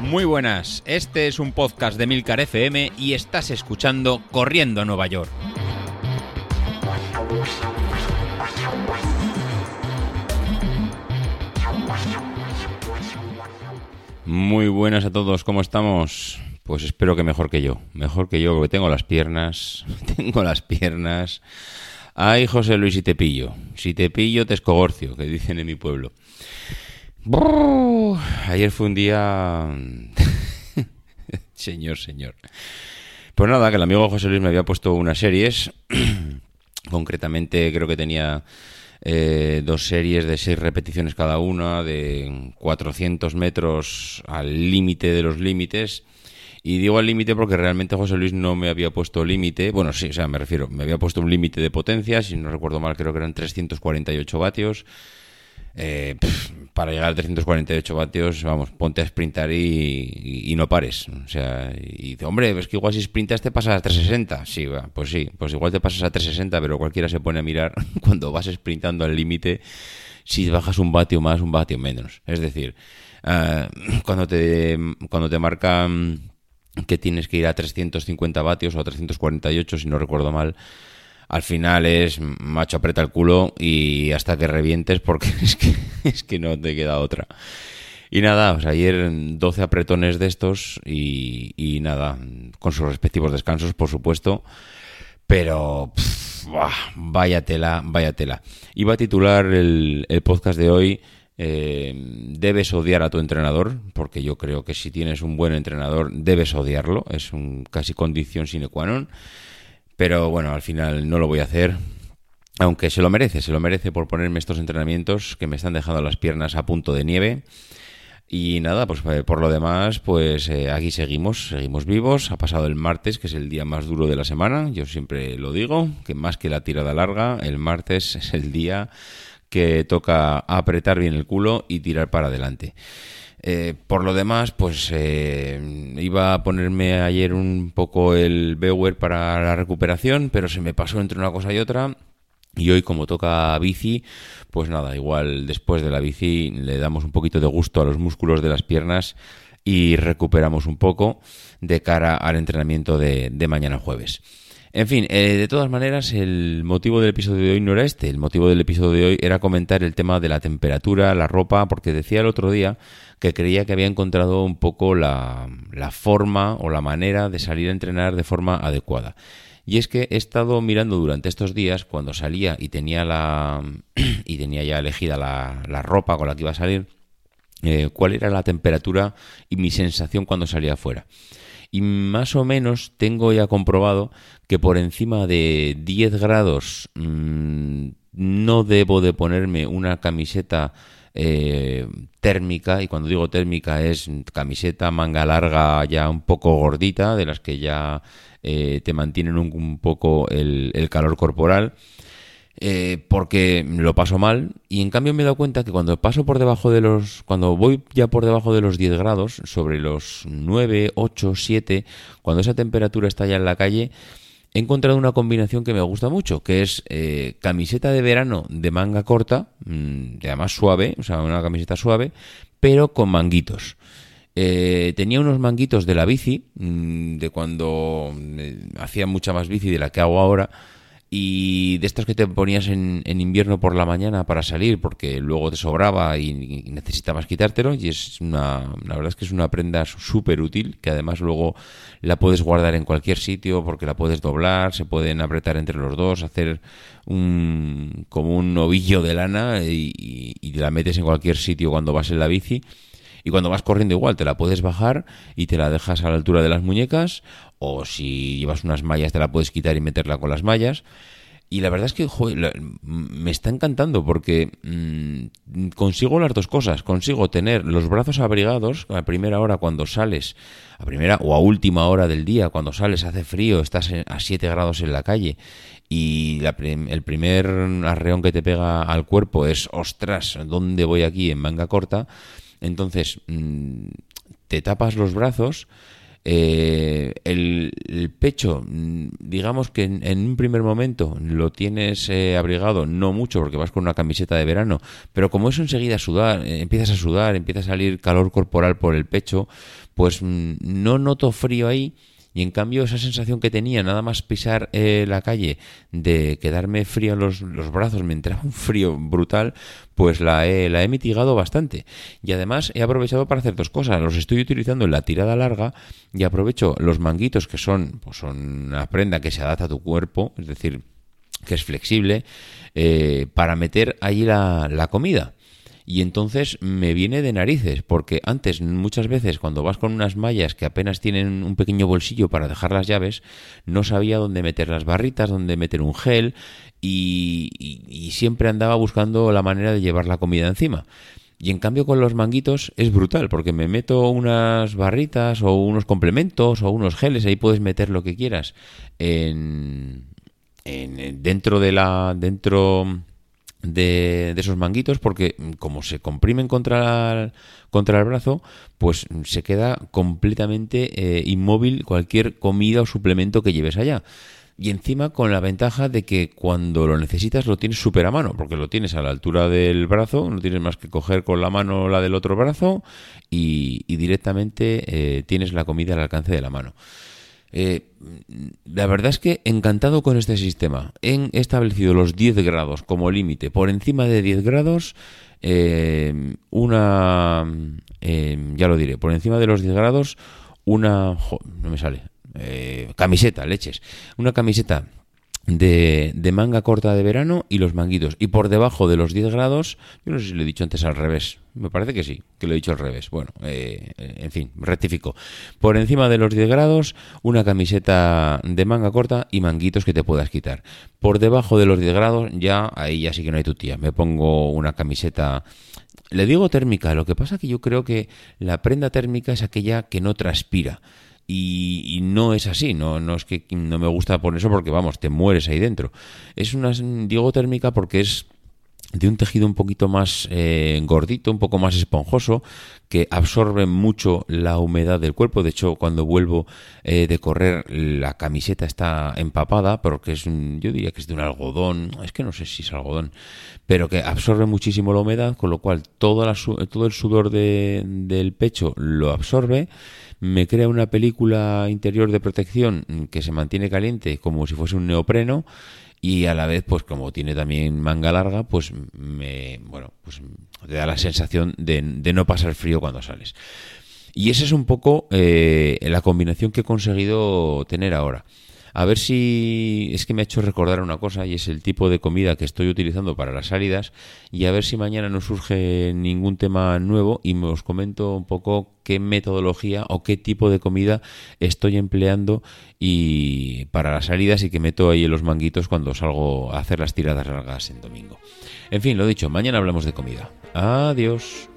Muy buenas, este es un podcast de Milcar FM y estás escuchando Corriendo a Nueva York. Muy buenas a todos, ¿cómo estamos? Pues espero que mejor que yo, mejor que yo, porque tengo las piernas, tengo las piernas. Ay, José Luis, si te pillo, si te pillo te escogorcio, que dicen en mi pueblo. Ayer fue un día... señor, señor. Pues nada, que el amigo José Luis me había puesto unas series. Concretamente creo que tenía eh, dos series de seis repeticiones cada una, de 400 metros al límite de los límites. Y digo al límite porque realmente José Luis no me había puesto límite. Bueno, sí, o sea, me refiero, me había puesto un límite de potencia, si no recuerdo mal, creo que eran 348 vatios. Eh, para llegar a 348 vatios, vamos, ponte a sprintar y, no pares. O sea, y dice, hombre, es que igual si sprintas te pasas a 360. Sí, pues sí, pues igual te pasas a 360, pero cualquiera se pone a mirar cuando vas sprintando al límite si bajas un vatio más, un vatio menos. Es decir, ah, cuando, te, cuando te marcan que tienes que ir a 350 vatios o a 348, si no recuerdo mal, al final es macho aprieta el culo y hasta que revientes porque es que, es que no te queda otra. Y nada, ayer 12 apretones de estos y, nada, con sus respectivos descansos, por supuesto. Pero, vaya tela, vaya tela. Iba a titular el, podcast de hoy, eh, debes odiar a tu entrenador, porque yo creo que si tienes un buen entrenador, debes odiarlo, es un casi condición sine qua non. Pero bueno, al final no lo voy a hacer. Aunque se lo merece, se lo merece por ponerme estos entrenamientos que me están dejando las piernas a punto de nieve. Y nada, pues eh, por lo demás, pues eh, aquí seguimos, seguimos vivos. Ha pasado el martes, que es el día más duro de la semana. Yo siempre lo digo, que más que la tirada larga, el martes es el día que toca apretar bien el culo y tirar para adelante. Eh, por lo demás, pues eh, iba a ponerme ayer un poco el Bewer para la recuperación, pero se me pasó entre una cosa y otra. Y hoy, como toca bici, pues nada, igual después de la bici le damos un poquito de gusto a los músculos de las piernas y recuperamos un poco de cara al entrenamiento de mañana jueves. En fin, eh, de todas maneras, el motivo del episodio de hoy no era este. El motivo del episodio de hoy era comentar el tema de la temperatura, la ropa, porque decía el otro día que creía que había encontrado un poco la, forma o la manera de salir a entrenar de forma adecuada. Y es que he estado mirando durante estos días, cuando salía y tenía la y tenía ya elegida la, la ropa con la que iba a salir, eh, cuál era la temperatura y mi sensación cuando salía afuera y más o menos tengo ya comprobado que por encima de 10 grados mmm, no debo de ponerme una camiseta eh, térmica. Y cuando digo térmica es camiseta manga larga ya un poco gordita de las que ya eh, te mantienen un, poco el calor corporal eh, porque lo paso mal y en cambio me he dado cuenta que cuando paso por debajo de los cuando voy ya por debajo de los 10 grados sobre los 9, 8, 7 cuando esa temperatura está ya en la calle he encontrado una combinación que me gusta mucho que es eh, camiseta de verano de manga corta mmm, además suave o sea una camiseta suave pero con manguitos. Eh, tenía unos manguitos de la bici mmm, de cuando eh, hacía mucha más bici de la que hago ahora y de estos que te ponías en, invierno por la mañana para salir porque luego te sobraba y, necesitabas quitártelo y es una la verdad es que es una prenda súper útil que además luego la puedes guardar en cualquier sitio porque la puedes doblar se pueden apretar entre los dos hacer un como un novillo de lana y, y la metes en cualquier sitio cuando vas en la bici y cuando vas corriendo igual te la puedes bajar y te la dejas a la altura de las muñecas o si llevas unas mallas te la puedes quitar y meterla con las mallas. Y la verdad es que me está encantando porque mmm, consigo las dos cosas. Consigo tener los brazos abrigados a primera hora cuando sales, a primera o a última hora del día, cuando sales, hace frío, estás a 7 grados en la calle y la, el primer arreón que te pega al cuerpo es, ostras, ¿dónde voy aquí en manga corta? Entonces, mmm, te tapas los brazos, Eh, el, pecho, mm, digamos que en, un primer momento lo tienes eh, abrigado, no mucho porque vas con una camiseta de verano, pero como eso enseguida sudar, eh, empiezas a sudar, empieza a salir calor corporal por el pecho, pues mm, no noto frío ahí y en cambio esa sensación que tenía nada más pisar eh, la calle de quedarme frío en los, brazos, me entraba un frío brutal, pues la he, la he mitigado bastante. Y además he aprovechado para hacer dos cosas. Los estoy utilizando en la tirada larga y aprovecho los manguitos que son, pues son una prenda que se adapta a tu cuerpo, es decir, que es flexible, eh, para meter allí la, la comida y entonces me viene de narices, porque antes muchas veces cuando vas con unas mallas que apenas tienen un pequeño bolsillo para dejar las llaves, no sabía dónde meter las barritas, dónde meter un gel y, siempre andaba buscando la manera de llevar la comida encima. Y en cambio con los manguitos es brutal, porque me meto unas barritas o unos complementos o unos geles, ahí puedes meter lo que quieras en, en dentro de la dentro de, esos manguitos porque como se comprimen contra el, contra el brazo, pues se queda completamente eh, inmóvil cualquier comida o suplemento que lleves allá. Y encima con la ventaja de que cuando lo necesitas lo tienes súper a mano, porque lo tienes a la altura del brazo, no tienes más que coger con la mano la del otro brazo y, directamente eh, tienes la comida al alcance de la mano. Eh, la verdad es que encantado con este sistema. He establecido los 10 grados como límite. Por encima de 10 grados, eh, una... Eh, ya lo diré, por encima de los 10 grados, una... no me sale. camiseta, leches. Una camiseta de, manga corta de verano y los manguitos. Y por debajo de los 10 grados, yo no sé si lo he dicho antes al revés, me parece que sí, que lo he dicho al revés. Bueno, eh, en fin, rectifico. Por encima de los 10 grados, una camiseta de manga corta y manguitos que te puedas quitar. Por debajo de los 10 grados, ya ahí ya sí que no hay tu tía. Me pongo una camiseta le digo térmica, lo que pasa que yo creo que la prenda térmica es aquella que no transpira. Y, no es así, no, no es que no me gusta poner eso porque vamos, te mueres ahí dentro. Es una, digo térmica porque es de un tejido un poquito más eh, gordito, un poco más esponjoso, que absorbe mucho la humedad del cuerpo. De hecho, cuando vuelvo eh, de correr, la camiseta está empapada, porque es, yo diría que es de un algodón, es que no sé si es algodón, pero que absorbe muchísimo la humedad, con lo cual todo, todo el sudor del pecho lo absorbe me crea una película interior de protección que se mantiene caliente como si fuese un neopreno y a la vez pues como tiene también manga larga pues me bueno pues te da la sensación de, no pasar frío cuando sales. Y esa es un poco eh, la combinación que he conseguido tener ahora a ver si es que me ha hecho recordar una cosa y es el tipo de comida que estoy utilizando para las salidas y a ver si mañana no surge ningún tema nuevo y me os comento un poco qué metodología o qué tipo de comida estoy empleando y para las salidas y que meto ahí en los manguitos cuando salgo a hacer las tiradas largas en domingo. En fin, lo dicho, mañana hablamos de comida. Adiós.